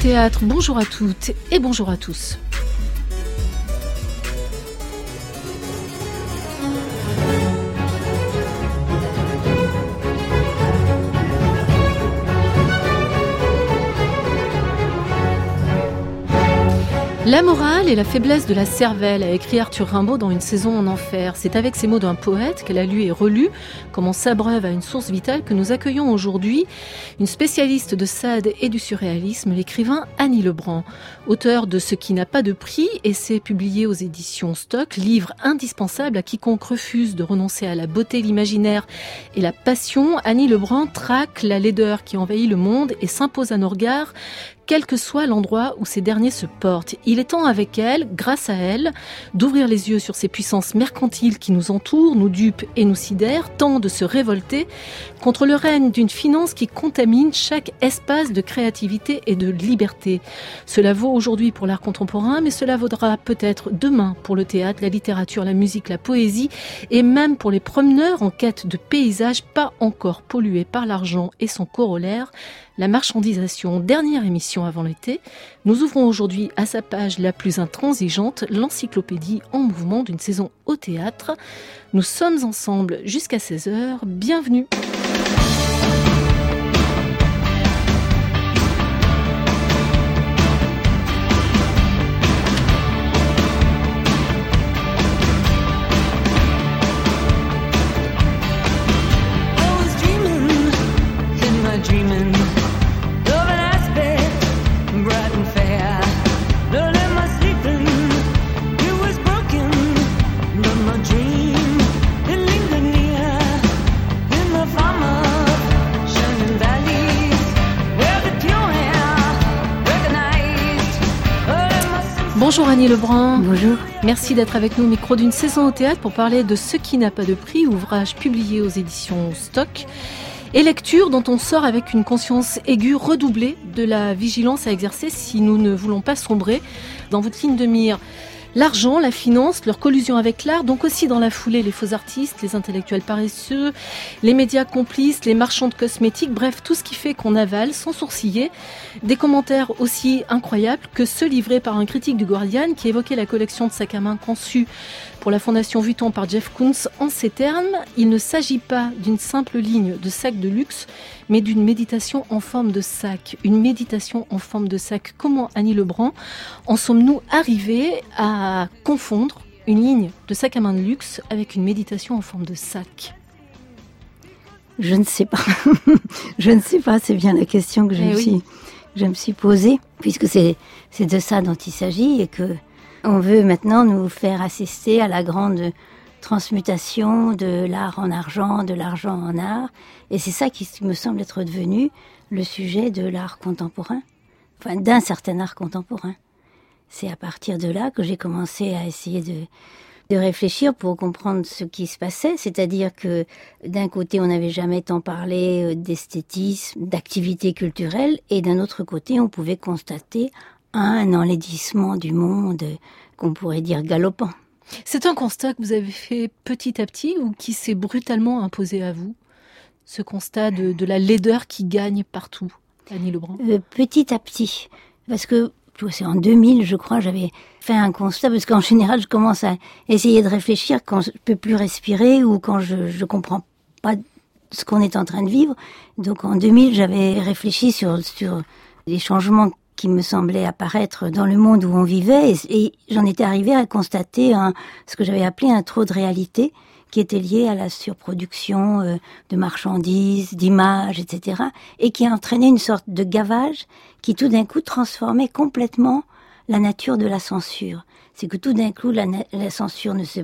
Théâtre, bonjour à toutes et bonjour à tous. La morale et la faiblesse de la cervelle, a écrit Arthur Rimbaud dans Une saison en enfer. C'est avec ces mots d'un poète qu'elle a lu et relu, comme on s'abreuve à une source vitale, que nous accueillons aujourd'hui une spécialiste de Sade et du surréalisme, l'écrivain Annie Lebrun. Auteur de Ce qui n'a pas de prix, essai publié aux éditions Stock, livre indispensable à quiconque refuse de renoncer à la beauté, l'imaginaire et la passion, Annie Lebrun traque la laideur qui envahit le monde et s'impose à nos regards quel que soit l'endroit où ces derniers se portent. Il est temps avec elle, grâce à elle, d'ouvrir les yeux sur ces puissances mercantiles qui nous entourent, nous dupent et nous sidèrent, temps de se révolter contre le règne d'une finance qui contamine chaque espace de créativité et de liberté. Cela vaut aujourd'hui pour l'art contemporain, mais cela vaudra peut-être demain pour le théâtre, la littérature, la musique, la poésie et même pour les promeneurs en quête de paysages pas encore pollués par l'argent et son corollaire, la marchandisation, dernière émission avant l'été, nous ouvrons aujourd'hui à sa page la plus intransigeante l'encyclopédie en mouvement d'une saison au théâtre. Nous sommes ensemble jusqu'à 16h. Bienvenue. Bonjour Annie Lebrun. Bonjour. Merci d'être avec nous au micro d'une saison au théâtre pour parler de Ce qui n'a pas de prix, ouvrage publié aux éditions Stock. Et lecture dont on sort avec une conscience aiguë redoublée de la vigilance à exercer si nous ne voulons pas sombrer dans votre ligne de mire. L'argent, la finance, leur collusion avec l'art, donc aussi dans la foulée les faux artistes, les intellectuels paresseux, les médias complices, les marchands de cosmétiques, bref, tout ce qui fait qu'on avale sans sourciller. Des commentaires aussi incroyables que ceux livrés par un critique du Guardian qui évoquait la collection de sacs à main conçue pour la Fondation Vuitton par Jeff Koons en ces termes, il ne s'agit pas d'une simple ligne de sac de luxe, mais d'une méditation en forme de sac. Une méditation en forme de sac. Comment, Annie Lebrun, en sommes-nous arrivés à confondre une ligne de sac à main de luxe avec une méditation en forme de sac? Je ne sais pas. je ne sais pas, c'est bien la question que je, eh me, suis, je me suis posée, puisque c'est de ça dont il s'agit et que on veut maintenant nous faire assister à la grande transmutation de l'art en argent, de l'argent en art. Et c'est ça qui me semble être devenu le sujet de l'art contemporain, enfin d'un certain art contemporain. C'est à partir de là que j'ai commencé à essayer de, de réfléchir pour comprendre ce qui se passait, c'est-à-dire que d'un côté on n'avait jamais tant parlé euh, d'esthétisme, d'activité culturelle, et d'un autre côté on pouvait constater un enlaidissement du monde qu'on pourrait dire galopant. C'est un constat que vous avez fait petit à petit ou qui s'est brutalement imposé à vous Ce constat de, la laideur qui gagne partout, Annie Lebrun? Euh, Petit à petit. Parce que c'est en 2000, je crois, j'avais fait un constat, parce qu'en général, je commence à essayer de réfléchir quand je peux plus respirer ou quand je ne comprends pas ce qu'on est en train de vivre. Donc en 2000, j'avais réfléchi sur, sur les changements qui me semblait apparaître dans le monde où on vivait, et, j'en étais arrivée à constater un, ce que j'avais appelé un trop de réalité, qui était lié à la surproduction euh, de marchandises, d'images, etc., et qui entraînait une sorte de gavage qui tout d'un coup transformait complètement la nature de la censure. C'est que tout d'un coup, la, censure ne se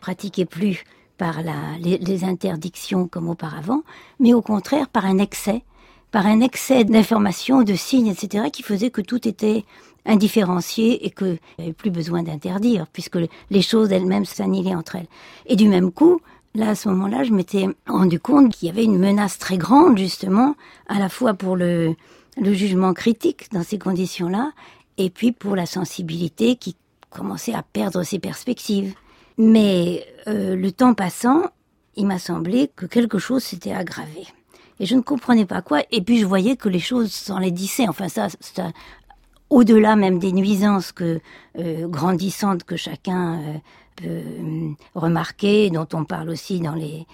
pratiquait plus par les interdictions comme auparavant, mais au contraire par un excès par un excès d'informations, de signes, etc., qui faisait que tout était indifférencié et qu'il n'y avait plus besoin d'interdire, puisque les choses elles-mêmes s'annihilaient entre elles. Et du même coup, là, à ce moment-là, je m'étais rendu compte qu'il y avait une menace très grande, justement, à la fois pour le, le jugement critique dans ces conditions-là, et puis pour la sensibilité qui commençait à perdre ses perspectives. Mais euh, le temps passant, il m'a semblé que quelque chose s'était aggravé Et je ne comprenais pas quoi. Et puis je voyais que les choses s'enlaidissaient. Enfin ça, ça au-delà même des nuisances que euh, grandissantes que chacun euh, peut euh, remarquer, dont on parle aussi dans les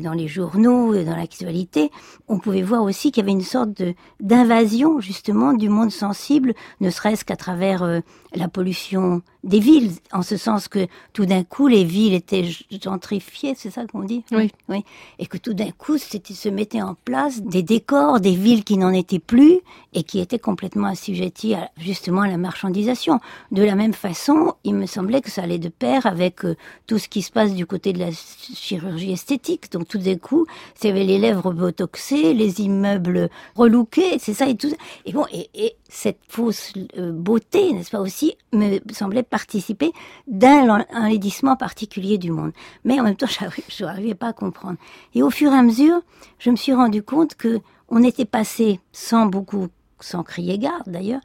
dans les journaux, dans l'actualité, on pouvait voir aussi qu'il y avait une sorte d'invasion justement du monde sensible, ne serait-ce qu'à travers la pollution des villes, en ce sens que tout d'un coup les villes étaient gentrifiées, c'est ça qu'on dit? Oui. Oui. Et que tout d'un coup c'était se mettaient en place des décors, des villes qui n'en étaient plus et qui étaient complètement assujetties à, justement à la marchandisation. De la même façon, il me semblait que ça allait de pair avec euh, tout ce qui se passe du côté de la chirurgie esthétique donc tout d'un coup, c'est avait les lèvres botoxées, les immeubles relookés, c'est ça et tout ça. Et bon, et, cette fausse euh, beauté, n'est-ce pas aussi, me semblait participer d'un enlaidissement particulier du monde. Mais en même temps, je n'arrivais pas à comprendre. Et au fur et à mesure, je me suis rendu compte que on était passé sans beaucoup, sans crier garde d'ailleurs,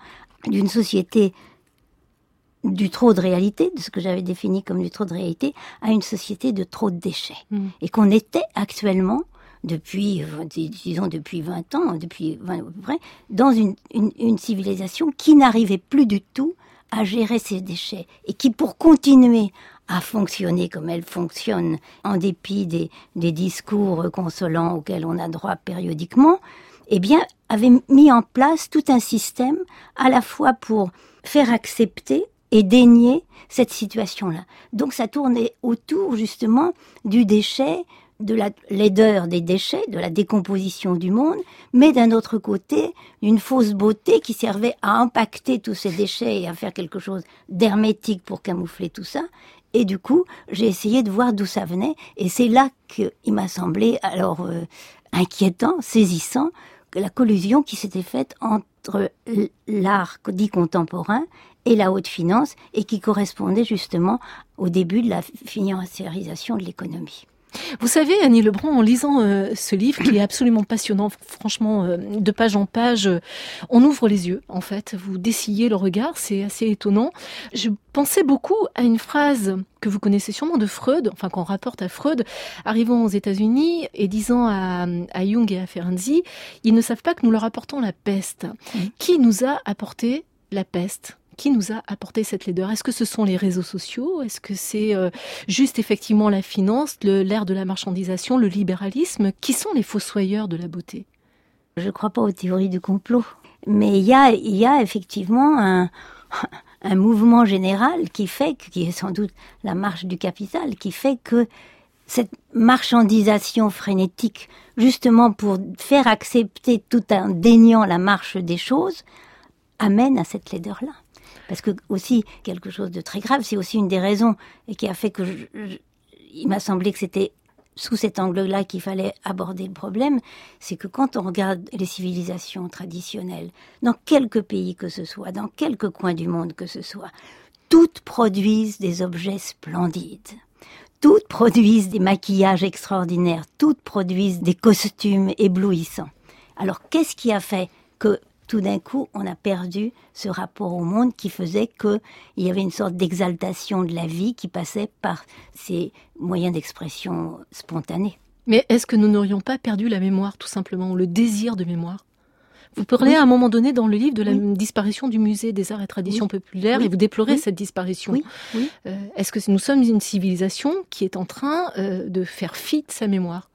d'une société du trop de réalité, de ce que j'avais défini comme du trop de réalité, à une société de trop de déchets. Mm. Et qu'on était actuellement, depuis, euh, disons depuis 20 ans, depuis 20 à peu près, dans une, une, civilisation qui n'arrivait plus du tout à gérer ces déchets et qui, pour continuer à fonctionner comme elle fonctionne, en dépit des, des discours consolants auxquels on a droit périodiquement, eh bien, avait mis en place tout un système à la fois pour faire accepter et dénier cette situation-là. Donc ça tournait autour justement du déchet, de la laideur des déchets, de la décomposition du monde, mais d'un autre côté, d'une fausse beauté qui servait à impacter tous ces déchets et à faire quelque chose d'hermétique pour camoufler tout ça. Et du coup, j'ai essayé de voir d'où ça venait, et c'est là qu'il m'a semblé alors euh, inquiétant, saisissant, que la collusion qui s'était faite entre l'art dit contemporain et la haute finance et qui correspondait justement au début de la financiarisation de l'économie. Vous savez, Annie Lebrun, en lisant euh, ce livre qui est absolument passionnant, franchement, euh, de page en page, euh, on ouvre les yeux, en fait. Vous dessillez le regard, c'est assez étonnant. Je pensais beaucoup à une phrase que vous connaissez sûrement de Freud, enfin qu'on rapporte à Freud, arrivant aux États-Unis et disant à, à, Jung et à Ferenczi, ils ne savent pas que nous leur apportons la peste. Qui nous a apporté la peste? Qui nous a apporté cette laideur? Est-ce que ce sont les réseaux sociaux? Est-ce que c'est euh, juste effectivement la finance, l'ère de la marchandisation, le libéralisme? Qui sont les fossoyeurs de la beauté? Je ne crois pas aux théories du complot. Mais il y a, a effectivement un, un mouvement général qui fait, qui est sans doute la marche du capital, qui fait que cette marchandisation frénétique, justement pour faire accepter tout en déniant la marche des choses, amène à cette laideur-là. Parce que aussi, quelque chose de très grave, c'est aussi une des raisons qui a fait que il m'a semblé que c'était sous cet angle-là qu'il fallait aborder le problème, c'est que quand on regarde les civilisations traditionnelles, dans quelques pays que ce soit, dans quelques coins du monde que ce soit, toutes produisent des objets splendides. Toutes produisent des maquillages extraordinaires, toutes produisent des costumes éblouissants. Alors qu'est-ce qui a fait que tout d'un coup, on a perdu ce rapport au monde qui faisait qu'il y avait une sorte d'exaltation de la vie qui passait par ces moyens d'expression spontanés. Mais est-ce que nous n'aurions pas perdu la mémoire, tout simplement, le désir de mémoire? Vous parlez à un moment donné dans le livre de la disparition du musée des arts et traditions populaires et vous déplorez cette disparition. Euh, est-ce que nous sommes une civilisation qui est en train euh, de faire fi de sa mémoire?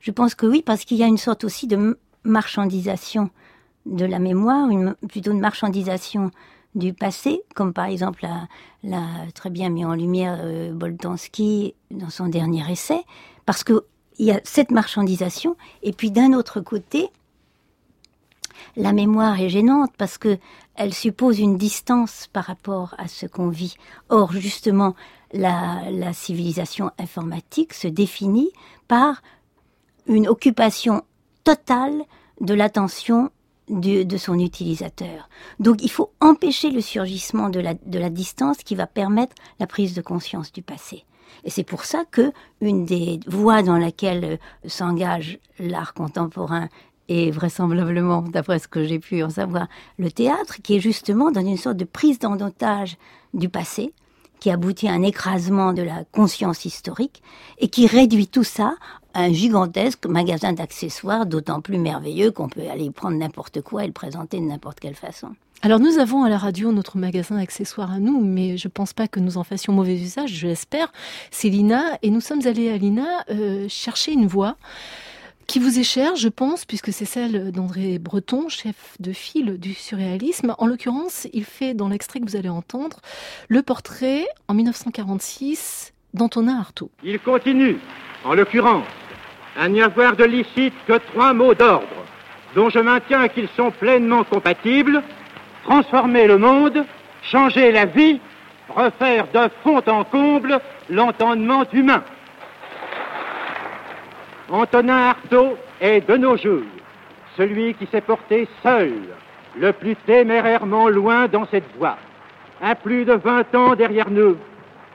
Je pense que oui, parce qu'il y a une sorte aussi de marchandisation de la mémoire, une, plutôt une marchandisation du passé, comme par exemple l'a, très bien mis en lumière euh, Boltanski dans son dernier essai, parce que il y a cette marchandisation, et puis d'un autre côté, la mémoire est gênante parce que elle suppose une distance par rapport à ce qu'on vit. Or, justement, la, la civilisation informatique se définit par une occupation totale de l'attention de, son utilisateur. Donc il faut empêcher le surgissement de la, de la distance qui va permettre la prise de conscience du passé. Et c'est pour ça que une des voies dans laquelle euh, s'engage l'art contemporain et vraisemblablement, d'après ce que j'ai pu en savoir, le théâtre, qui est justement dans une sorte de prise d'en otage du passé, qui aboutit à un écrasement de la conscience historique et qui réduit tout ça un gigantesque magasin d'accessoires, d'autant plus merveilleux qu'on peut aller prendre n'importe quoi et le présenter de n'importe quelle façon. Alors nous avons à la radio notre magasin d'accessoires à nous, mais je pense pas que nous en fassions mauvais usage, je l'espère. C'est Lina, et nous sommes allés à Lina euh, chercher une voix qui vous est chère, je pense, puisque c'est celle d'André Breton, chef de file du surréalisme. En l'occurrence, il fait, dans l'extrait que vous allez entendre, le portrait, en 1946, d'Antonin Artaud. Il continue, en l'occurrence, à n'y avoir de licite que trois mots d'ordre, dont je maintiens qu'ils sont pleinement compatibles, transformer le monde, changer la vie, refaire de fond en comble l'entendement humain. Antonin Artaud est de nos jours celui qui s'est porté seul, le plus témérairement loin dans cette voie. À plus de vingt ans derrière nous,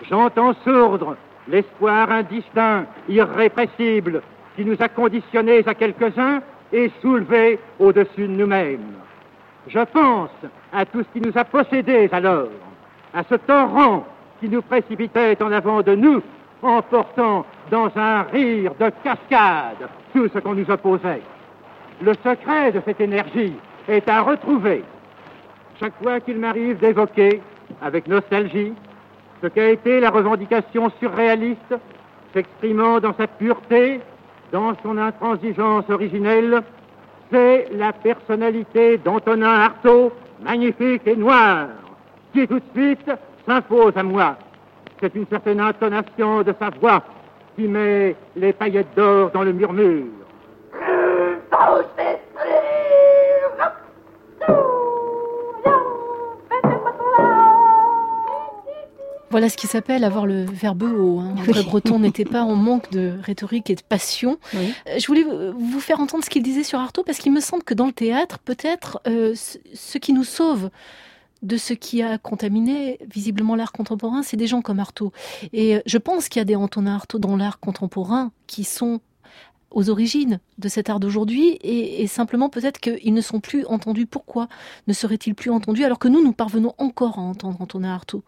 j'entends sourdre l'espoir indistinct, irrépressible, qui nous a conditionnés à quelques-uns et soulevés au-dessus de nous-mêmes. Je pense à tout ce qui nous a possédés alors, à ce torrent qui nous précipitait en avant de nous emportant dans un rire de cascade tout ce qu'on nous opposait. Le secret de cette énergie est à retrouver. Chaque fois qu'il m'arrive d'évoquer, avec nostalgie, ce qu'a été la revendication surréaliste, s'exprimant dans sa pureté, dans son intransigeance originelle, c'est la personnalité d'Antonin Artaud, magnifique et noir, qui tout de suite s'impose à moi c'est une certaine intonation de sa voix qui met les paillettes d'or dans le murmure. Voilà ce qui s'appelle avoir le verbe haut. Hein. André Breton n'était pas en manque de rhétorique et de passion. Euh, je voulais vous faire entendre ce qu'il disait sur Artaud parce qu'il me semble que dans le théâtre, peut-être, euh, ce qui nous sauve de ce qui a contaminé visiblement l'art contemporain, c'est des gens comme Artaud. Et je pense qu'il y a des Antonin Artaud dans l'art contemporain qui sont aux origines de cet art d'aujourd'hui et, simplement peut-être qu'ils ne sont plus entendus. Pourquoi ne seraient-ils plus entendus alors que nous, nous parvenons encore à entendre Antonin Artaud?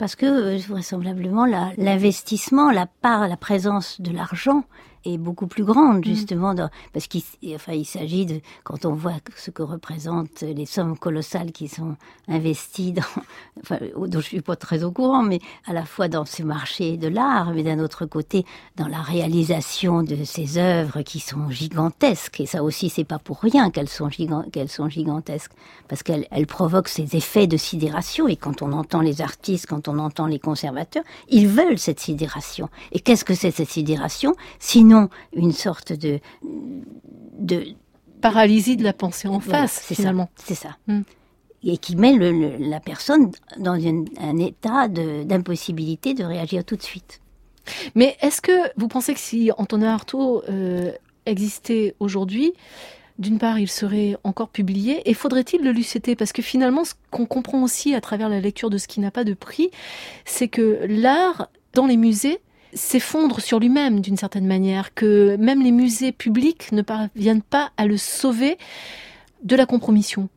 Parce que euh, vraisemblablement l'investissement, la part, la présence de l'argent est beaucoup plus grande mm. justement parce qu'il enfin il s'agit de quand on voit ce que représentent les sommes colossales qui sont investies dans enfin dont je suis pas très au courant mais à la fois dans ce marché de l'art mais d'un autre côté dans la réalisation de ces œuvres qui sont gigantesques. Et ça aussi c'est pas pour rien qu'elles sont sont gigantesques parce qu'elles elles provoquent ces effets de sidération. Et quand on entend les artistes quand on entend les conservateurs ils veulent cette sidération. Et qu'est-ce que c'est cette sidération? Sinon une sorte de, de paralysie de la pensée en face, finalement. C'est ça. Hmm. Et qui met la personne dans un état d'impossibilité de, réagir tout de suite. Mais est-ce que vous pensez que si Antonin Artaud euh, existait aujourd'hui, d'une part, il serait encore publié, et faudrait-il le lucéter Parce que finalement, ce qu'on comprend aussi à travers la lecture de ce qui n'a pas de prix, c'est que l'art, dans les musées, s'effondre sur lui-même d'une certaine manière, que même les musées publics ne parviennent pas à le sauver de la compromission.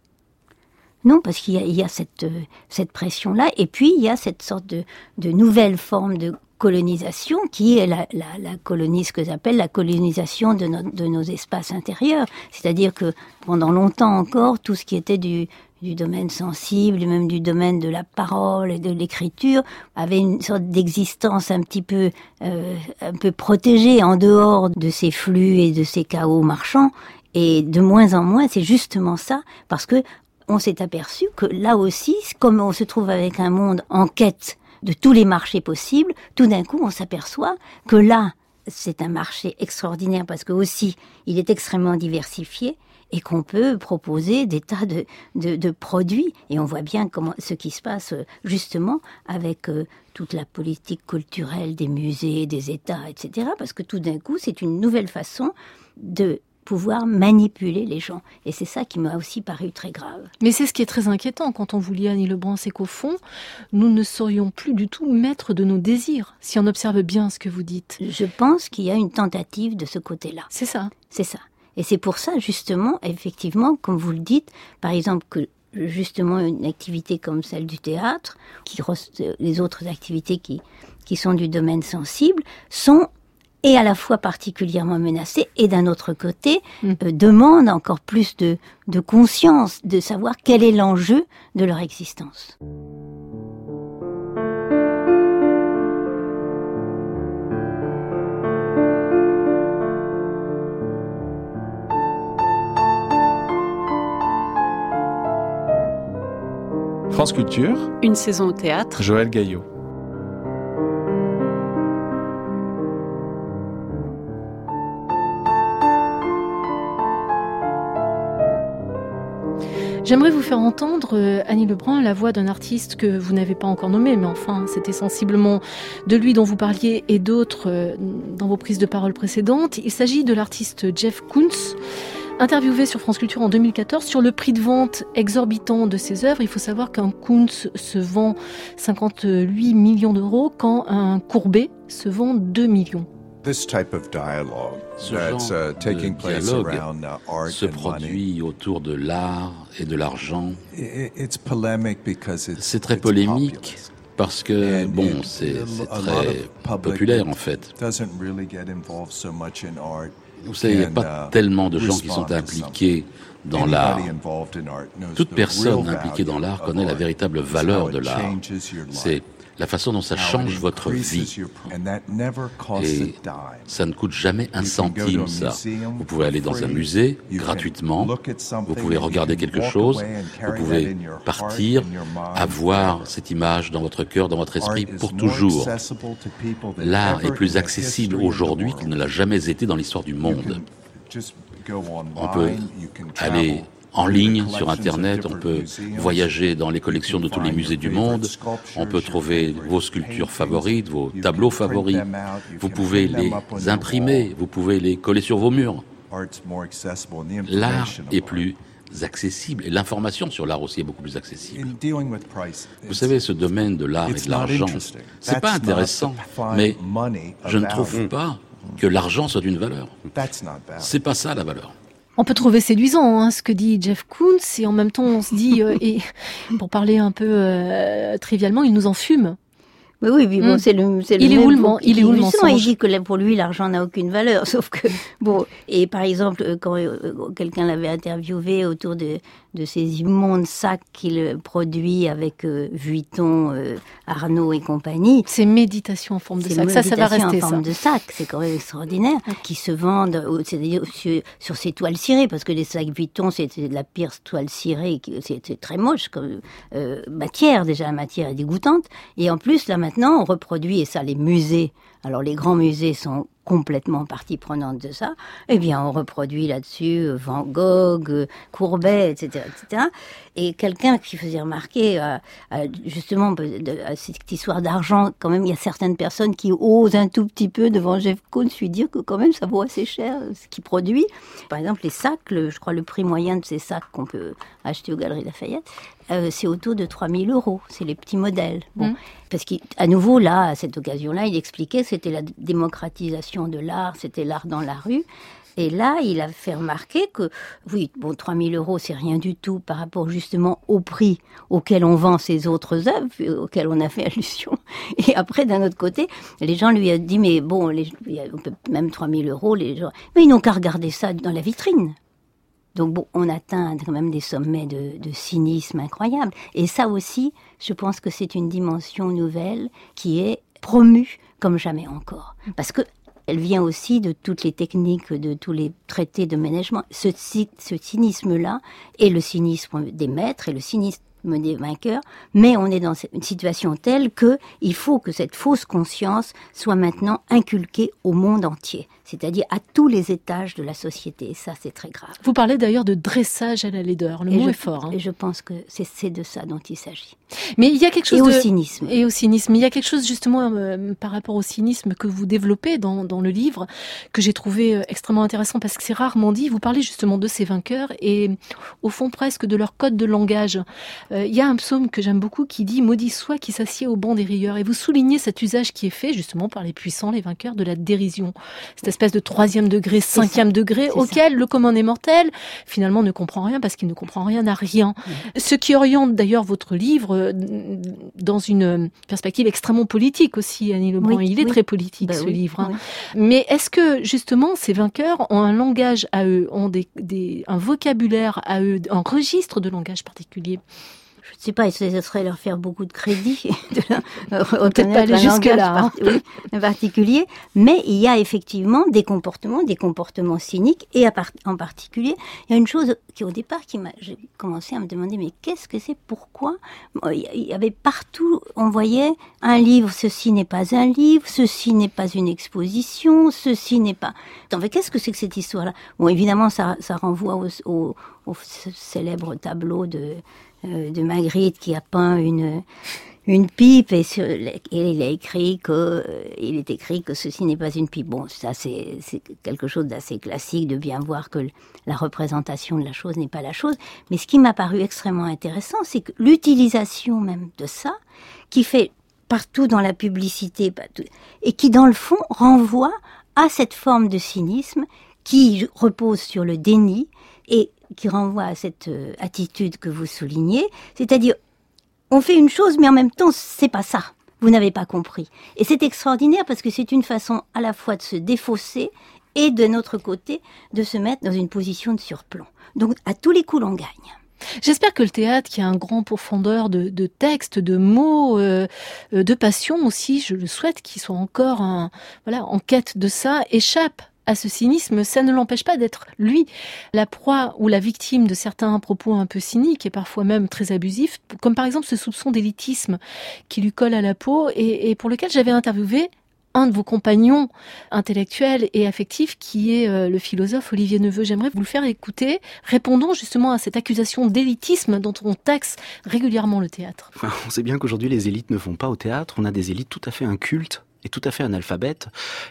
Non, parce qu'il y, a, cette, cette pression-là, et puis il y a cette sorte de, de nouvelle forme de colonisation qui est la, la, la colonie, ce que j'appelle la colonisation de, de nos espaces intérieurs. C'est-à-dire que pendant longtemps encore, tout ce qui était du, du domaine sensible, même du domaine de la parole et de l'écriture, avait une sorte d'existence un petit peu, euh, un peu protégée en dehors de ces flux et de ces chaos marchands. Et de moins en moins, c'est justement ça, parce que on s'est aperçu que là aussi, comme on se trouve avec un monde en quête de tous les marchés possibles, tout d'un coup, on s'aperçoit que là, c'est un marché extraordinaire parce que aussi, il est extrêmement diversifié et qu'on peut proposer des tas de, de, produits. Et on voit bien comment ce qui se passe euh, justement avec euh, toute la politique culturelle des musées, des États, etc. Parce que tout d'un coup, c'est une nouvelle façon de pouvoir manipuler les gens. Et c'est ça qui m'a aussi paru très grave. Mais c'est ce qui est très inquiétant quand on vous lit Annie Lebrun, c'est qu'au fond, nous ne serions plus du tout maîtres de nos désirs, si on observe bien ce que vous dites. Je pense qu'il y a une tentative de ce côté-là. C'est ça. C'est ça. Et c'est pour ça, justement, effectivement, comme vous le dites, par exemple, que justement une activité comme celle du théâtre, qui les autres activités qui, qui sont du domaine sensible, sont est à la fois particulièrement menacée et d'un autre côté Mm. euh, demande encore plus de, de conscience, de savoir quel est l'enjeu de leur existence. France Culture, Une saison au théâtre, Joël Gaillot. J'aimerais vous faire entendre, euh, Annie Lebrun, la voix d'un artiste que vous n'avez pas encore nommé, mais enfin, c'était sensiblement de lui dont vous parliez et d'autres euh, dans vos prises de parole précédentes. Il s'agit de l'artiste Jeff Koons. Interviewé sur France Culture en 2014 sur le prix de vente exorbitant de ses œuvres, il faut savoir qu'un Koons se vend 58 millions d'euros quand un Courbet se vend 2 millions. This type of dialogue Ce that's genre uh, taking de place dialogue around uh, art se and money. produit autour de l'art et de l'argent. i- it's polemic because it's C'est très it's polémique parce que, bon, it- c'est très populaire en fait. Vous savez, il n'y a pas uh, tellement de gens qui sont impliqués dans l'art. Toute personne impliquée dans l'art connaît la véritable valeur de l'art. C'est la façon dont ça change votre vie. Et ça ne coûte jamais un centime, ça. Vous pouvez aller dans un musée gratuitement. Vous pouvez regarder quelque chose. Vous pouvez partir, avoir cette image dans votre cœur, dans votre esprit pour toujours. L'art est plus accessible aujourd'hui qu'il ne l'a jamais été dans l'histoire du monde. On peut aller en ligne sur Internet, on peut voyager dans les collections de tous les musées du monde, on peut trouver vos sculptures favorites, vos tableaux favoris, vous pouvez les imprimer, vous pouvez les coller sur vos murs. L'art est plus accessible et l'information sur l'art aussi est beaucoup plus accessible. Vous savez, ce domaine de l'art et de l'argent, c'est pas intéressant, mais je ne trouve pas que l'argent soit une valeur. C'est pas ça la valeur. On peut trouver séduisant hein, ce que dit Jeff Koons et en même temps on se dit, euh, et pour parler un peu euh, trivialement, il nous en fume. Oui, oui, puis bon, Mm. c'est le, c'est le Il est même men- il est où le il dit que là, pour lui, l'argent n'a aucune valeur. Sauf que, bon, et par exemple, euh, quand quelqu'un l'avait interviewé autour de, de ces immondes sacs qu'il produit avec euh, Vuitton, euh, Arnaud et compagnie, C'est méditation en forme de c'est sac. Ça, ça va rester en ça. forme de sac, c'est quand même extraordinaire, qui se vendent, c'est-à-dire sur, sur ces toiles cirées, parce que les sacs Vuitton, c'était de la pire toile cirée, c'était très moche comme euh, matière, déjà la matière est dégoûtante, et en plus, là maintenant, on reproduit, et ça, les musées, alors les grands musées sont complètement partie prenante de ça, eh bien, on reproduit là-dessus euh, Van Gogh, euh, Courbet, etc., etc. Et quelqu'un qui faisait remarquer, euh, justement, cette histoire d'argent, quand même, il y a certaines personnes qui osent un tout petit peu devant Jeff Koons lui dire que quand même, ça vaut assez cher ce qu'il produit. Par exemple, les sacs, je crois le prix moyen de ces sacs qu'on peut acheter aux Galeries Lafayette, euh, c'est autour de 3000 euros. C'est les petits modèles. Bon, Mm. parce qu'à nouveau, là, à cette occasion-là, il expliquait que c'était la démocratisation de l'art, c'était l'art dans la rue. Et là, il a fait remarquer que, oui, bon, 3000 euros, c'est rien du tout par rapport justement au prix auquel on vend ces autres œuvres, euh, auxquelles on a fait allusion. Et après, d'un autre côté, les gens lui ont dit, mais bon, les, même 3000 euros, les gens, mais ils n'ont qu'à regarder ça dans la vitrine. Donc bon, on atteint quand même des sommets de, cynisme incroyables. Et ça aussi, je pense que c'est une dimension nouvelle qui est promue comme jamais encore. Parce que elle vient aussi de toutes les techniques, de tous les traités de management. Ce, ce cynisme-là est le cynisme des maîtres et le cynisme des vainqueurs, mais on est dans une situation telle que il faut que cette fausse conscience soit maintenant inculquée au monde entier, c'est-à-dire à tous les étages de la société. Et ça, c'est très grave. Vous parlez d'ailleurs de dressage à la laideur. Le Et mot je, est fort. hein. Et je pense que c'est de ça dont il s'agit. Mais il y a quelque chose Et au cynisme. Et au cynisme. Il y a quelque chose justement euh, par rapport au cynisme que vous développez dans, dans le livre que j'ai trouvé euh, extrêmement intéressant parce que c'est rarement dit. Vous parlez justement de ces vainqueurs et au fond presque de leur code de langage. Euh, il y a un psaume que j'aime beaucoup qui dit Maudit soit qui s'assied au banc des rieurs. Et vous soulignez cet usage qui est fait justement par les puissants, les vainqueurs de la dérision. C'est espèce de troisième degré, cinquième degré, auquel le commun des mortels, finalement, ne comprend rien parce qu'il ne comprend rien à rien. Ce qui oriente d'ailleurs votre livre euh, dans une perspective extrêmement politique aussi, Annie Lebrun. Il est très politique, bah ce livre. Hein. Mais est-ce que, justement, ces vainqueurs ont un langage à eux, ont des, un vocabulaire à eux, un registre de langage particulier? Sais pas, ce serait leur faire beaucoup de crédit, de peut-être pas aller jusque là, hein. particulier. Mais il y a effectivement des comportements, des comportements cyniques, et en particulier, il y a une chose qui au départ qui m'a, j'ai commencé à me demander, mais qu'est-ce que c'est, pourquoi? Il y avait partout, on voyait un livre, ceci n'est pas un livre, ceci n'est pas une exposition, ceci n'est pas. qu'est-ce que c'est que cette histoire-là? Bon, évidemment, ça, ça renvoie au, au, au célèbre tableau de de Magritte qui a peint une une pipe et, sur, il a écrit que euh, il est écrit que ceci n'est pas une pipe. Bon, ça c'est quelque chose d'assez classique de bien voir que la représentation de la chose n'est pas la chose. Mais ce qui m'a paru extrêmement intéressant, c'est que l'utilisation même de ça, qui fait partout dans la publicité, et qui dans le fond renvoie à cette forme de cynisme qui repose sur le déni et qui renvoie à cette euh, attitude que vous soulignez, c'est-à-dire on fait une chose mais en même temps c'est pas ça. Vous n'avez pas compris. Et c'est extraordinaire parce que c'est une façon à la fois de se défausser et de notre côté de se mettre dans une position de surplomb. Donc à tous les coups l'on gagne. J'espère que le théâtre, qui a un grand profondeur de, textes, de mots, euh, euh, de passion aussi, je le souhaite, qu'il soit encore voilà, en quête de ça, échappe à ce cynisme, ça ne l'empêche pas d'être lui la proie ou la victime de certains propos un peu cyniques et parfois même très abusifs, comme par exemple ce soupçon d'élitisme qui lui colle à la peau et, pour lequel j'avais interviewé un de vos compagnons intellectuels et affectifs qui est euh, le philosophe Olivier Neveu. J'aimerais vous le faire écouter. Répondons justement à cette accusation d'élitisme dont on taxe régulièrement le théâtre. on sait bien qu'aujourd'hui les élites ne vont pas au théâtre. On a des élites tout à fait incultes est tout à fait analphabète.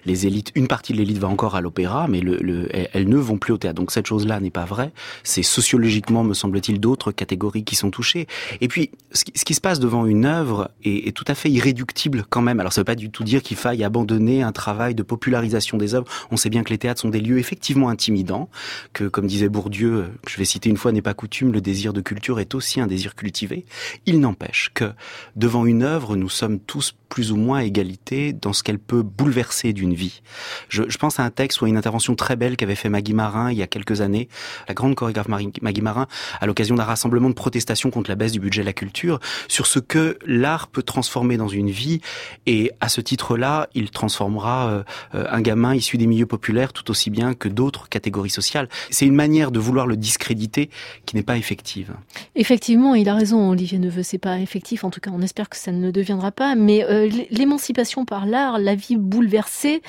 Les élites, une partie de l'élite va encore à l'opéra, mais le, elles ne vont plus au théâtre. Donc cette chose-là n'est pas vraie. C'est sociologiquement, me semble-t-il, d'autres catégories qui sont touchées. Et puis, ce qui, se passe devant une œuvre est, tout à fait irréductible quand même. Alors ça ne veut pas du tout dire qu'il faille abandonner un travail de popularisation des œuvres. On sait bien que les théâtres sont des lieux effectivement intimidants, que comme disait Bourdieu, je vais citer une fois, n'est pas coutume, le désir de culture est aussi un désir cultivé. Il n'empêche que devant une œuvre, nous sommes tous plus ou moins égalité dans ce qu'elle peut bouleverser d'une vie. Je, pense à un texte ou à une intervention très belle qu'avait fait Maggie Marin il y a quelques années, la grande chorégraphe Maggie Marin, à l'occasion d'un rassemblement de protestation contre la baisse du budget de la culture, sur ce que l'art peut transformer dans une vie. Et à ce titre-là, il transformera euh, euh, un gamin issu des milieux populaires tout aussi bien que d'autres catégories sociales. C'est une manière de vouloir le discréditer qui n'est pas effective. Effectivement, il a raison, Olivier Neveu, c'est pas effectif. En tout cas, on espère que ça ne deviendra pas. Mais euh, l'émancipation par l'art, la vie bouleversée,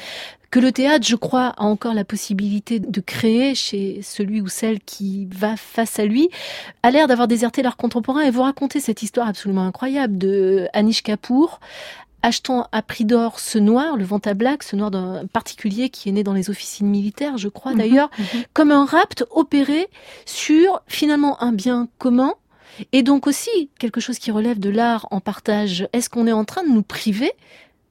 que le théâtre, je crois, a encore la possibilité de créer chez celui ou celle qui va face à lui, a l'air d'avoir déserté l'art contemporain. Et vous racontez cette histoire absolument incroyable de Anish Kapoor, achetant à prix d'or ce noir, le Vantablack, ce noir d'un particulier qui est né dans les officines militaires, je crois mhm, d'ailleurs, mhm. comme un rapt opéré sur finalement un bien commun et donc aussi quelque chose qui relève de l'art en partage. Est-ce qu'on est en train de nous priver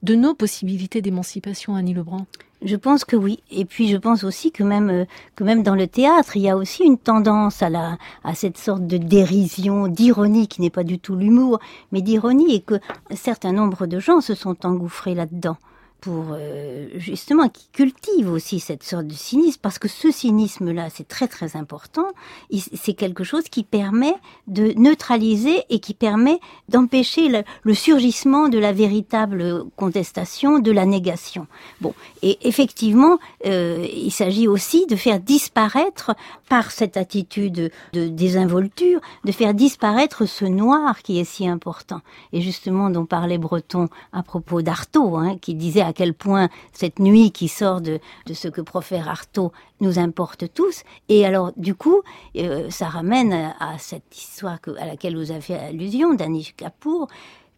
de nos possibilités d'émancipation, Annie Lebrun je pense que oui. Et puis je pense aussi que même euh, que même dans le théâtre, il y a aussi une tendance à la à cette sorte de dérision, d'ironie qui n'est pas du tout l'humour, mais d'ironie et que un certain nombre de gens se sont engouffrés là-dedans pour euh, justement qui cultive aussi cette sorte de cynisme parce que ce cynisme là c'est très très important. C'est quelque chose qui permet de neutraliser et qui permet d'empêcher le, surgissement de la véritable contestation de la négation. Bon et effectivement euh, il s'agit aussi de faire disparaître par cette attitude de désinvolture de faire disparaître ce noir qui est si important. Et justement dont parlait Breton à propos d'Artaud hein, qui disait à quel point cette nuit qui sort de, de ce que profère Artaud nous importe tous. Et alors, du coup, euh, ça ramène à, cette histoire que, à laquelle vous avez fait allusion, d'Anish Kapoor,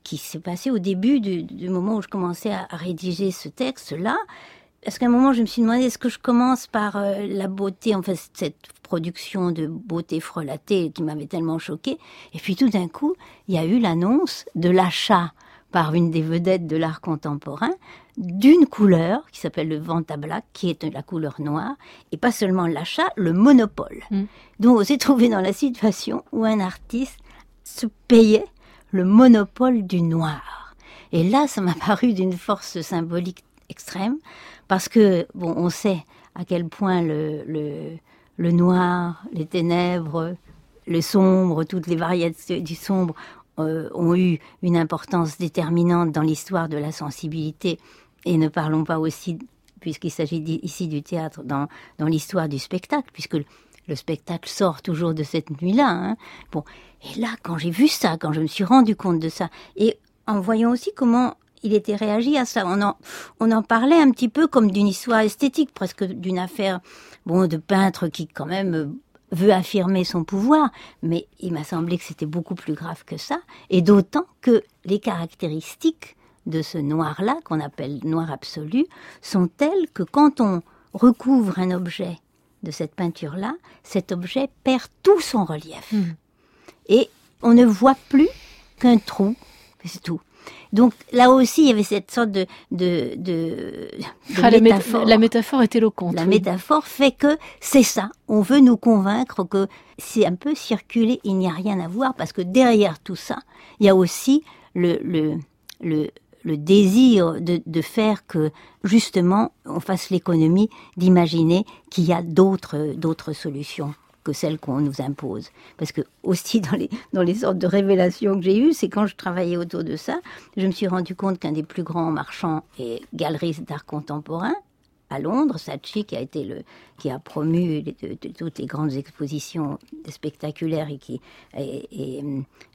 qui s'est passé au début du, du, moment où je commençais à, rédiger ce texte-là. Parce qu'à un moment, je me suis demandé, est-ce que je commence par euh, la beauté, en fait, cette production de beauté frelatée qui m'avait tellement choquée? Et puis tout d'un coup, il y a eu l'annonce de l'achat par une des vedettes de l'art contemporain d'une couleur qui s'appelle le Vantablack, qui est la couleur noire, et pas seulement l'achat, le monopole. Mm. Donc on s'est trouvé dans la situation où un artiste se payait le monopole du noir. Et là, ça m'a paru d'une force symbolique extrême, parce que, bon, on sait à quel point le, le, le noir, les ténèbres, le sombre, toutes les variétés du sombre euh, ont eu une importance déterminante dans l'histoire de la sensibilité. Et ne parlons pas aussi, puisqu'il s'agit ici du théâtre, dans, dans l'histoire du spectacle, puisque le spectacle sort toujours de cette nuit-là. Hein. Bon, et là, quand j'ai vu ça, quand je me suis rendu compte de ça, et en voyant aussi comment il était réagi à ça, on en, on en parlait un petit peu comme d'une histoire esthétique, presque d'une affaire, bon, de peintre qui quand même veut affirmer son pouvoir, mais il m'a semblé que c'était beaucoup plus grave que ça, et d'autant que les caractéristiques de ce noir-là, qu'on appelle noir absolu, sont telles que quand on recouvre un objet de cette peinture-là, cet objet perd tout son relief. Hmm. Et on ne voit plus qu'un trou, c'est tout. Donc là aussi, il y avait cette sorte de, de, de, ah, métaphore. La métaphore est éloquente. La métaphore fait que c'est ça. On veut nous convaincre que c'est un peu circulé, il n'y a rien à voir, parce que derrière tout ça, il y a aussi le, le, le, le désir de, de, faire que justement on fasse l'économie d'imaginer qu'il y a d'autres d'autres solutions que celles qu'on nous impose. Parce que aussi dans les, dans les sortes de révélations que j'ai eues, c'est quand je travaillais autour de ça, je me suis rendu compte qu'un des plus grands marchands et galeristes d'art contemporain, à Londres, Saatchi, qui a été le, qui a promu toutes les grandes expositions spectaculaires et qui est,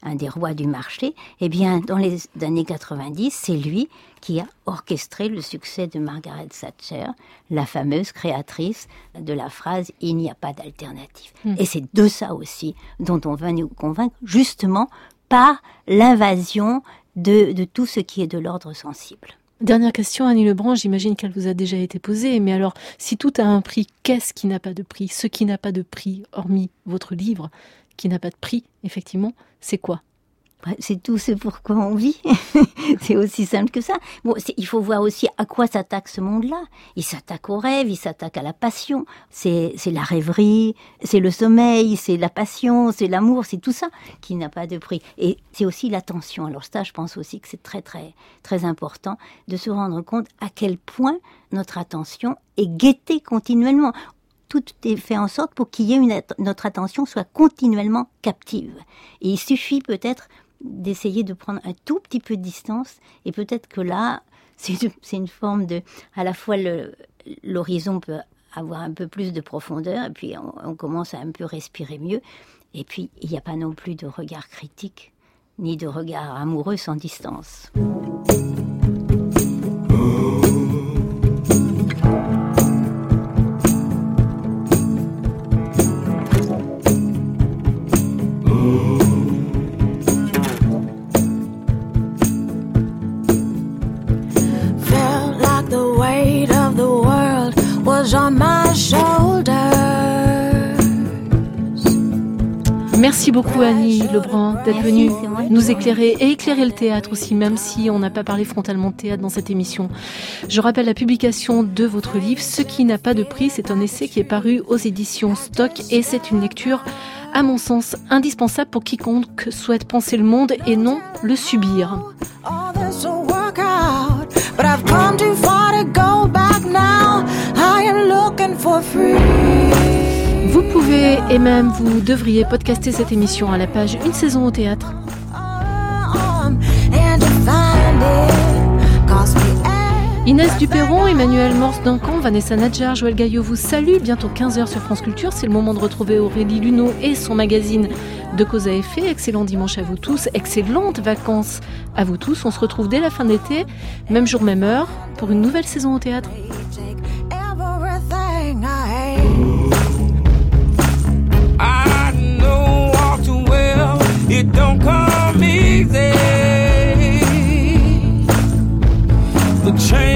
un des rois du marché, eh bien, dans les années 90, c'est lui qui a orchestré le succès de Margaret Thatcher, la fameuse créatrice de la phrase Il n'y a pas d'alternative. Hmm. Et c'est de ça aussi dont on va nous convaincre, justement par l'invasion de, de tout ce qui est de l'ordre sensible. Dernière question, Annie Lebrun, j'imagine qu'elle vous a déjà été posée, mais alors, si tout a un prix, qu'est-ce qui n'a pas de prix? Ce qui n'a pas de prix, hormis votre livre, qui n'a pas de prix, effectivement, c'est quoi? C'est tout ce pourquoi on vit. c'est aussi simple que ça. Il faut voir aussi à quoi s'attaque ce monde-là. Il s'attaque au rêve, il s'attaque à la passion. C'est la rêverie, c'est le sommeil, c'est la passion, c'est l'amour, c'est tout ça qui n'a pas de prix. Et c'est aussi l'attention. Alors ça, je pense aussi que c'est très très très important de se rendre compte à quel point notre attention est guettée continuellement tout est fait en sorte pour qu'il y ait une, notre attention soit continuellement captive. Et il suffit peut-être d'essayer de prendre un tout petit peu de distance et peut-être que là, c'est une forme de, à la fois l'horizon peut avoir un peu plus de profondeur et puis on, commence à un peu respirer mieux et puis il n'y a pas non plus de regard critique ni de regard amoureux sans distance. Merci beaucoup Annie Lebrun d'être venue nous éclairer et éclairer le théâtre aussi, même si on n'a pas parlé frontalement de théâtre dans cette émission. Je rappelle la publication de votre livre, Ce qui n'a pas de prix, c'est un essai qui est paru aux éditions Stock et c'est une lecture à mon sens indispensable pour quiconque souhaite penser le monde et non le subir. Vous pouvez et même vous devriez podcaster cette émission à la page Une saison au théâtre. Inès Duperron, Emmanuel Morse Duncan, Vanessa Nadjar, Joël Gaillot vous salue. Bientôt 15h sur France Culture. C'est le moment de retrouver Aurélie Luneau et son magazine de cause à effet. Excellent dimanche à vous tous. Excellentes vacances à vous tous. On se retrouve dès la fin d'été, même jour, même heure, pour une nouvelle saison au théâtre. Don't come easy. The chains